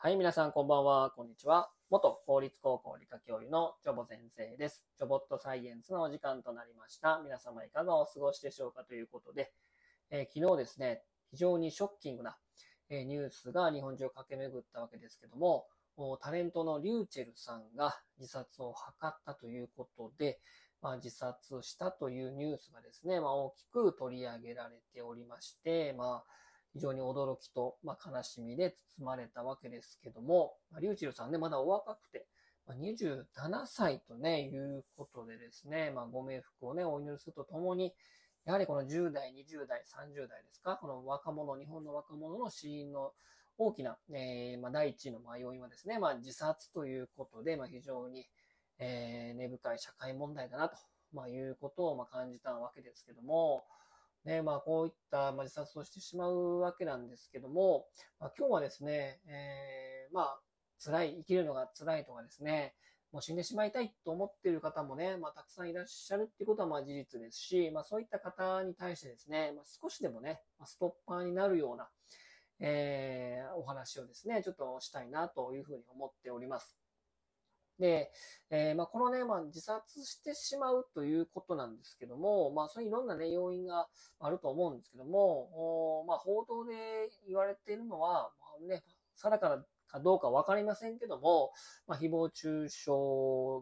はい、皆さんこんばんは、こんにちは。元公立高校理科教諭のジョボ先生です。ジョボットサイエンスのお時間となりました。皆様いかがお過ごしでしょうかということで、えー昨日ですね、非常にショッキングな、えーニュースが日本中を駆け巡ったわけですけども、タレントのリューチェルさんが自殺を図ったということで、まあ、自殺したというニュースがですね、まあ、大きく取り上げられておりまして、まあ、非常に驚きと、まあ、悲しみで包まれたわけですけども、まあ、リューチルさんね、まだお若くて、まあ、27歳とね、いうことでですね、まあ、ご冥福をね、お祈りするとともに、やはりこの10代、20代、30代ですか、この若者、日本の若者の死因の大きな、えーまあ、第一の要因はですね、まあ、自殺ということで、まあ、非常に、えー根深い社会問題だなと、まあ、いうことをまあ感じたわけですけども、ね、まあ、こういったま自殺をしてしまうわけなんですけども、まあ、今日はですね、えーまあ、辛い、生きるのが辛いとかですね、もう死んでしまいたいと思っている方もね、まあ、たくさんいらっしゃるっていうことはまあ事実ですし、まあ、そういった方に対してですね、まあ、少しでもね、まストッパーになるような、えーお話をですね、ちょっとしたいなというふうに思っております。で、えーまあ、このね、まあ、自殺してしまうということなんですけども、まあ、そういういろんなね、要因があると思うんですけども、まあ、報道で言われているのは、まあね、定かかどうかわかりませんけども、まあ、誹謗中傷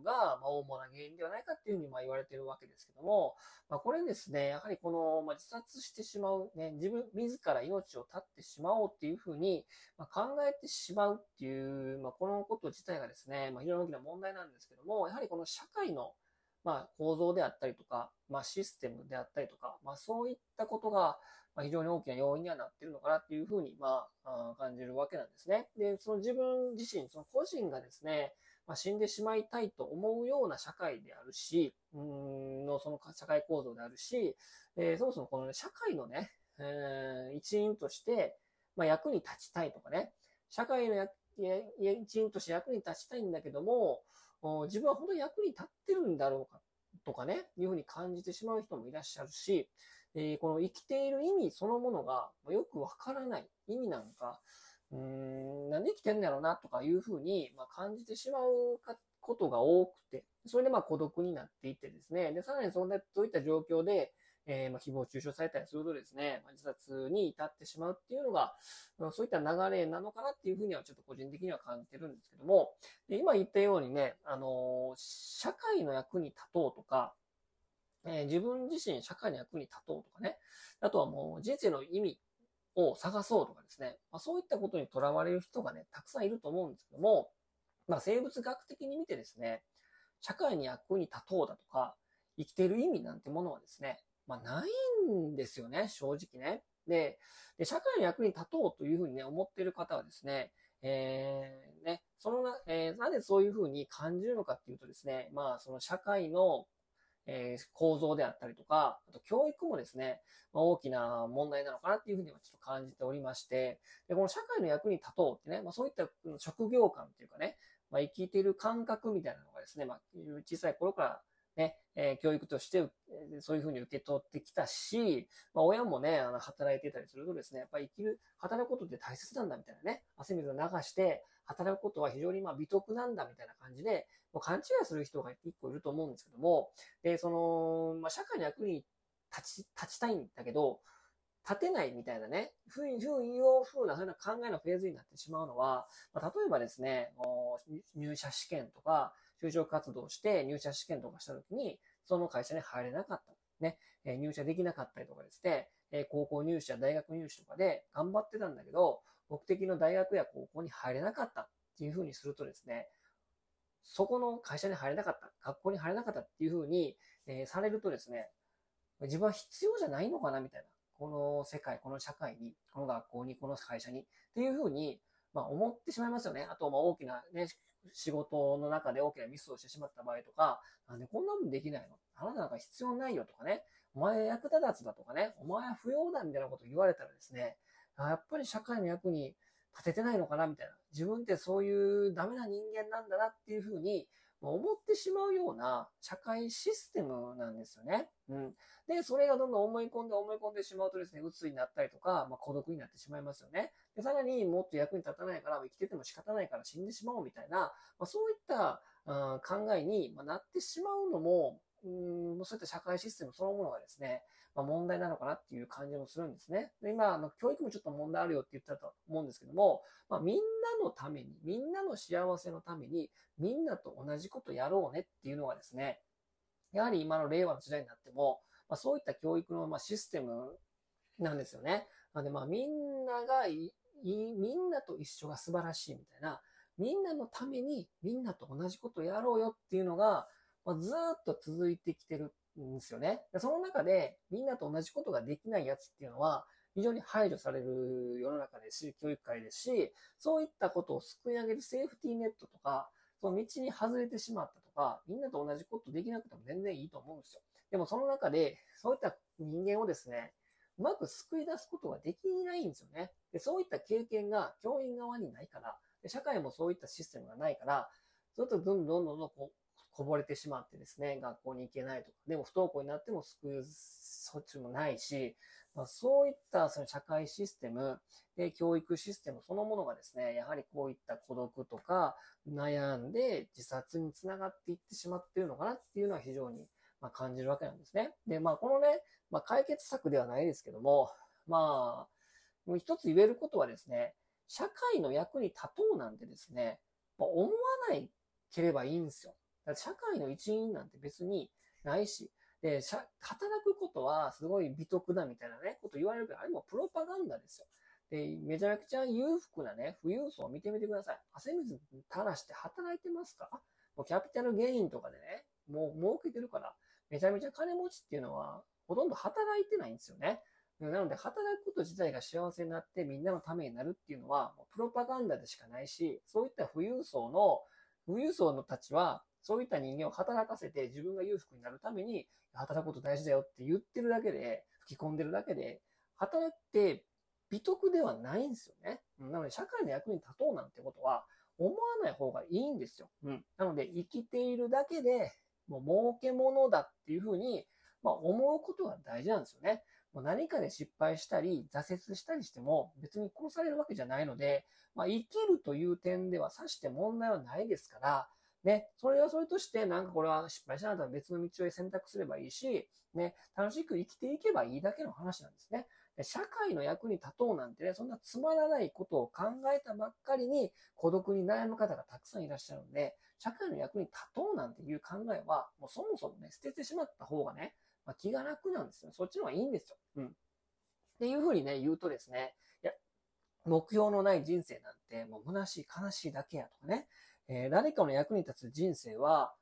が、まあ、主な原因ではないかっていうふうにま言われているわけですけども、まあ、これですね、やはりこの、ま、自殺してしまう、ね、自分、自ら命を絶ってしまおうっていうふうに、ま、考えてしまうっていう、まあ、このこと自体がですね、まあ、非常に大きな問題なんですけども、やはりこの社会の、まあ、構造であったりとか、まあ、システムであったりとか、まあ、そういったことが、ま、非常に大きな要因にはなっているのかなっていうふうに、まあ、感じるわけなんですね。で、その自分自身、その個人がですね、まあ、死んでしまいたいと思うような社会であるし、うんのその社会構造であるし、えーそもそもこの、ね、社会のね、えー一員として、まあ、役に立ちたいとかね、社会の役一員として役に立ちたいんだけども、自分は本当に役に立ってるんだろうかとかね、いうふうに感じてしまう人もいらっしゃるし、えーこの生きている意味そのものがよくわからない意味なんか、うん、なんで生きてんだろうなとかいうふうに、まあ、感じてしまうことが多くて、それでまあ孤独になっていってですね、で、さらにそんな、そういった状況で、えーまあ、誹謗中傷されたりするとですね、まあ、自殺に至ってしまうっていうのが、まあそういった流れなのかなっていうふうにはちょっと個人的には感じてるんですけども、で今言ったようにね、あのー社会の役に立とうとか、えー自分自身社会の役に立とうとかね、あとはもう人生の意味を探そうとかですね、まあ、そういったことにとらわれる人がね、たくさんいると思うんですけども、まあ、生物学的に見てですね、社会に役に立とうだとか、生きている意味なんてものはですね、まあ、ないんですよね、正直ね。で、で社会の役に立とうというふうにね、思っている方はですね、えーね、そのな、えーなぜそういうふうに感じるのかっていうとですね、まあ、その社会の、えー構造であったりとか、あと教育もですね、まあ、大きな問題なのかなっていうふうにはちょっと感じておりまして、で、この社会の役に立とうってね、まあそういったう職業観っていうかね、まあ生きている感覚みたいなのがですね、まあ小さい頃からね、え教育として、そういうふうに受け取ってきたし、まあ親もね、あの働いてたりするとですね、やっぱり生きる、働くことって大切なんだみたいなね、汗水を流して、働くことは非常にまあ美徳なんだみたいな感じで、もう勘違いする人が一個いると思うんですけども、で、その、まあ社会の役に立ち、立ちたいんだけど、立てないみたいなね、ふうふういうふうな、そういう考えのフェーズになってしまうのは、まあ、例えばですね、入社試験とか、就職活動して入社試験とかしたときに、その会社に入れなかった。ね、え入社できなかったりとかですね、え高校入試や大学入試とかで頑張ってたんだけど、目的の大学や高校に入れなかったっていうふうにするとですね、そこの会社に入れなかった、学校に入れなかったっていうふうに、えされるとですね、自分は必要じゃないのかなみたいな。この世界、この社会に、この学校に、この会社に、っていうふうに、まあ思ってしまいますよね。あと、まあ大きなね、仕事の中で大きなミスをしてしまった場合とか、なんでこんなもんできないの？あなたなんか必要ないよとかね、お前役立たずだとかね、お前は不要だみたいなことを言われたらですね、やっぱり社会の役に立ててないのかなみたいな。自分ってそういうダメな人間なんだなっていうふうに思ってしまうような社会システムなんですよね。うん。で、それがどんどん思い込んで思い込んでしまうとですね、鬱になったりとか、まあ、孤独になってしまいますよね。で、さらにもっと役に立たないから、生きてても仕方ないから死んでしまおうみたいな、まあ、そういった、うん、考えにまなってしまうのも、うん、そういった社会システムそのものがですね、まあ、問題なのかなっていう感じもするんですね。で今、あの、教育もちょっと問題あるよって言ったと思うんですけども、まあ、みんなのために、みんなの幸せのために、みんなと同じことやろうねっていうのがですね、やはり今の令和の時代になっても、まあ、そういった教育のまシステムなんですよね。なので、まあ、みんながいい、みんなと一緒が素晴らしいみたいな、みんなのためにみんなと同じことやろうよっていうのが、まあ、ずっと続いてきてるんですよね。その中でみんなと同じことができないやつっていうのは非常に排除される世の中ですし、教育界ですし、そういったことを救い上げるセーフティーネットとか、その道に外れてしまったとか、みんなと同じことできなくても全然いいと思うんですよ。でもその中で、そういった人間をですね、うまく救い出すことができないんですよね。でそういった経験が教員側にないから、で社会もそういったシステムがないから、ずっとどんどんどんどんこうこぼれてしまってですね、学校に行けないとか、でも不登校になっても救う措置もないし、まあ、そういったその社会システム、で教育システムそのものがですね、やはりこういった孤独とか悩んで自殺につながっていってしまっているのかなっていうのは非常にま感じるわけなんですね。で、まあこのね、まあ、解決策ではないですけども、まあ、もう一つ言えることはですね、社会の役に立とうなんてですね、ま、思わないければいいんですよ。だって社会の一員なんて別にないし、で、働くことはすごい美徳だみたいなね、こと言われるけど、あれもプロパガンダですよ。で、めちゃくちゃ裕福なね、富裕層を見てみてください。汗水垂らして働いてますか？もうキャピタルゲインとかでね、もう儲けてるから、めちゃめちゃ金持ちっていうのは、ほとんど働いてないんですよね。なので、働くこと自体が幸せになってみんなのためになるっていうのは、もうプロパガンダでしかないし、そういった富裕層の、富裕層のたちは、そういった人間を働かせて自分が裕福になるために、働くこと大事だよって言ってるだけで、吹き込んでるだけで、働いて美徳ではないんですよね。なので、社会の役に立とうなんてことは、思わない方がいいんですよ。うん。なので、生きているだけで、もう儲け物だっていうふうに、まあ、思うことが大事なんですよね。もう何かで失敗したり、挫折したりしても、別に殺されるわけじゃないので、まあ、生きるという点ではさして問題はないですから、ね、それはそれとして、なんかこれは失敗したなら別の道を選択すればいいし、ね、楽しく生きていけばいいだけの話なんですね。社会の役に立とうなんてね、そんなつまらないことを考えたばっかりに孤独に悩む方がたくさんいらっしゃるので、社会の役に立とうなんていう考えは、もうそもそもね、捨ててしまった方がね、まあ、気が楽なんですよ。そっちの方がいいんですよ。うん。っていうふうにね、言うとですね、いや、目標のない人生なんてもう虚しい、悲しいだけやとかね、えー、誰かの役に立つ人生は、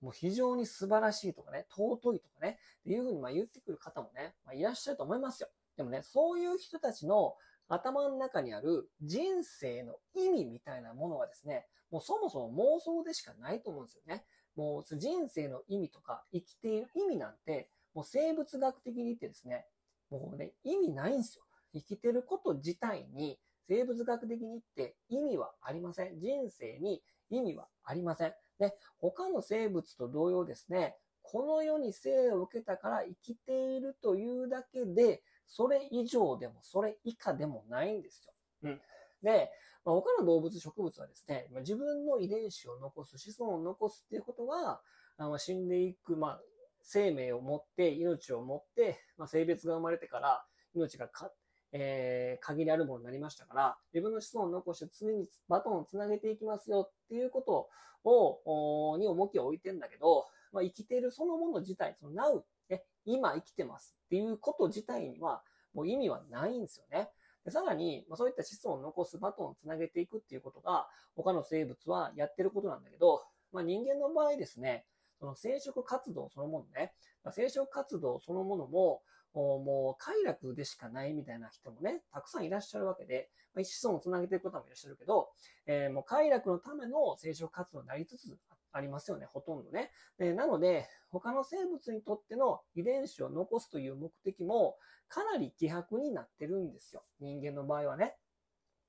もう非常に素晴らしいとかね、尊いとかね、っていうふうにま言ってくる方もね、まあ、いらっしゃると思いますよ。でもね、そういう人たちの頭の中にある人生の意味みたいなものがですね、もうそもそも妄想でしかないと思うんですよね。もう人生の意味とか生きている意味なんて、もう生物学的に言ってですね、もうね、意味ないんですよ。生きてること自体に生物学的に言って意味はありません。人生に意味はありません。ね、他の生物と同様ですね、この世に生を受けたから生きているというだけで、それ以上でもそれ以下でもないんですよ。うん。で、まあ、他の動物、植物はですね、自分の遺伝子を残す、子孫を残すっていうことは、あの死んでいく、まあ、生命を持って、命を持って、まあ、性別が生まれてから、命がか、えー、限りあるものになりましたから、自分の子孫を残して常にバトンをつなげていきますよっていうことを、に重きを置いてんだけど、まあ、生きているそのもの自体、その now、ね、今生きてますっていうこと自体には、もう意味はないんですよね。でさらに、まあ、そういった子孫を残すバトンをつなげていくっていうことが、他の生物はやってることなんだけど、まあ、人間の場合ですね、その生殖活動そのものね、ま、生殖活動そのものも、もう快楽でしかないみたいな人もね、たくさんいらっしゃるわけで、まあ、子孫をつなげていく方もいらっしゃるけど、えー、もう快楽のための生殖活動になりつつありますよね、ほとんどね。でなので、他の生物にとっての遺伝子を残すという目的も、かなり希薄になってるんですよ。人間の場合はね。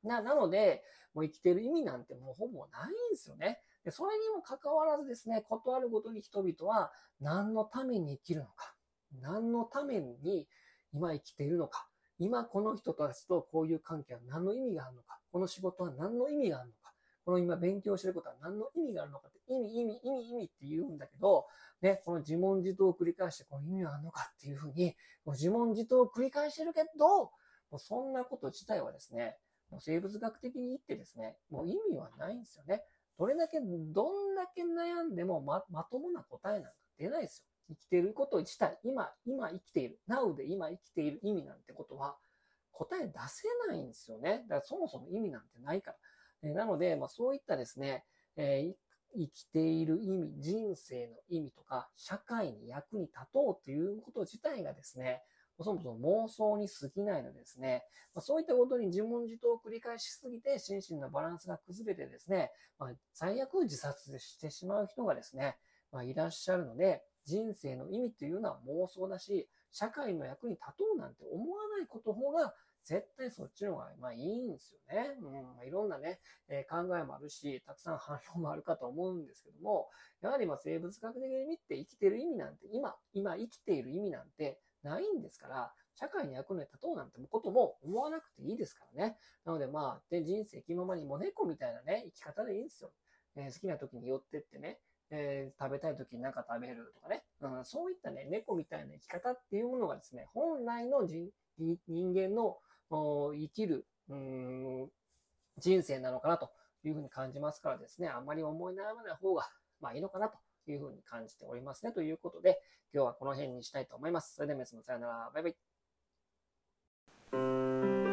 な、なので、もう生きてる意味なんてもうほぼないんですよね。でそれにもかかわらずですね、断るごとに人々は何のために生きるのか、何のために今生きているのか、今この人たちとこういう関係は何の意味があるのか、この仕事は何の意味があるのか、この今勉強してることは何の意味があるのかって、意味、意味、意味、意味って言うんだけど、ね、この自問自答を繰り返して、この意味はあるのかっていうふうに、自問自答を繰り返してるけど、もうそんなこと自体はですね、もう生物学的に言ってですね、もう意味はないんですよね。どれだけ、どんだけ悩んでもま、まともな答えなんか出ないですよ。生きていること自体、今、今生きている、Now で今生きている意味なんてことは、答え出せないんですよね。だからそもそも意味なんてないから。えなので、まあ、そういったですね、えー、生きている意味、人生の意味とか、社会に役に立とうということ自体がですね、そもそも妄想に過ぎないのでですね、まあ、そういったことに自問自答を繰り返しすぎて心身のバランスが崩れてですね、まあ、最悪自殺してしまう人がですね、まあ、いらっしゃるので、人生の意味というのは妄想だし、社会の役に立とうなんて思わないことの方が絶対そっちの方が、まあいいんですよね。うん。まあ、いろんなね、えー、考えもあるし、たくさん反論もあるかと思うんですけども、やはりまあ生物学的に見て生きてる意味なんて、今、今生きている意味なんてないんですから、社会に役に立とうなんてことも思わなくていいですからね。なのでまあ、で人生気ままにも猫みたいなね、生き方でいいんですよ。えー、好きな時に寄ってってね、えー、食べたい時に何か食べるとかね、うん、そういったね、猫みたいな生き方っていうものがですね、本来の人間の生きる、うん、人生なのかなというふうに感じますからですね、あんまり思い悩まない方が、まあいいのかなというふうに感じておりますね。ということで、今日はこの辺にしたいと思います。それでは皆様さよなら。バイバイ。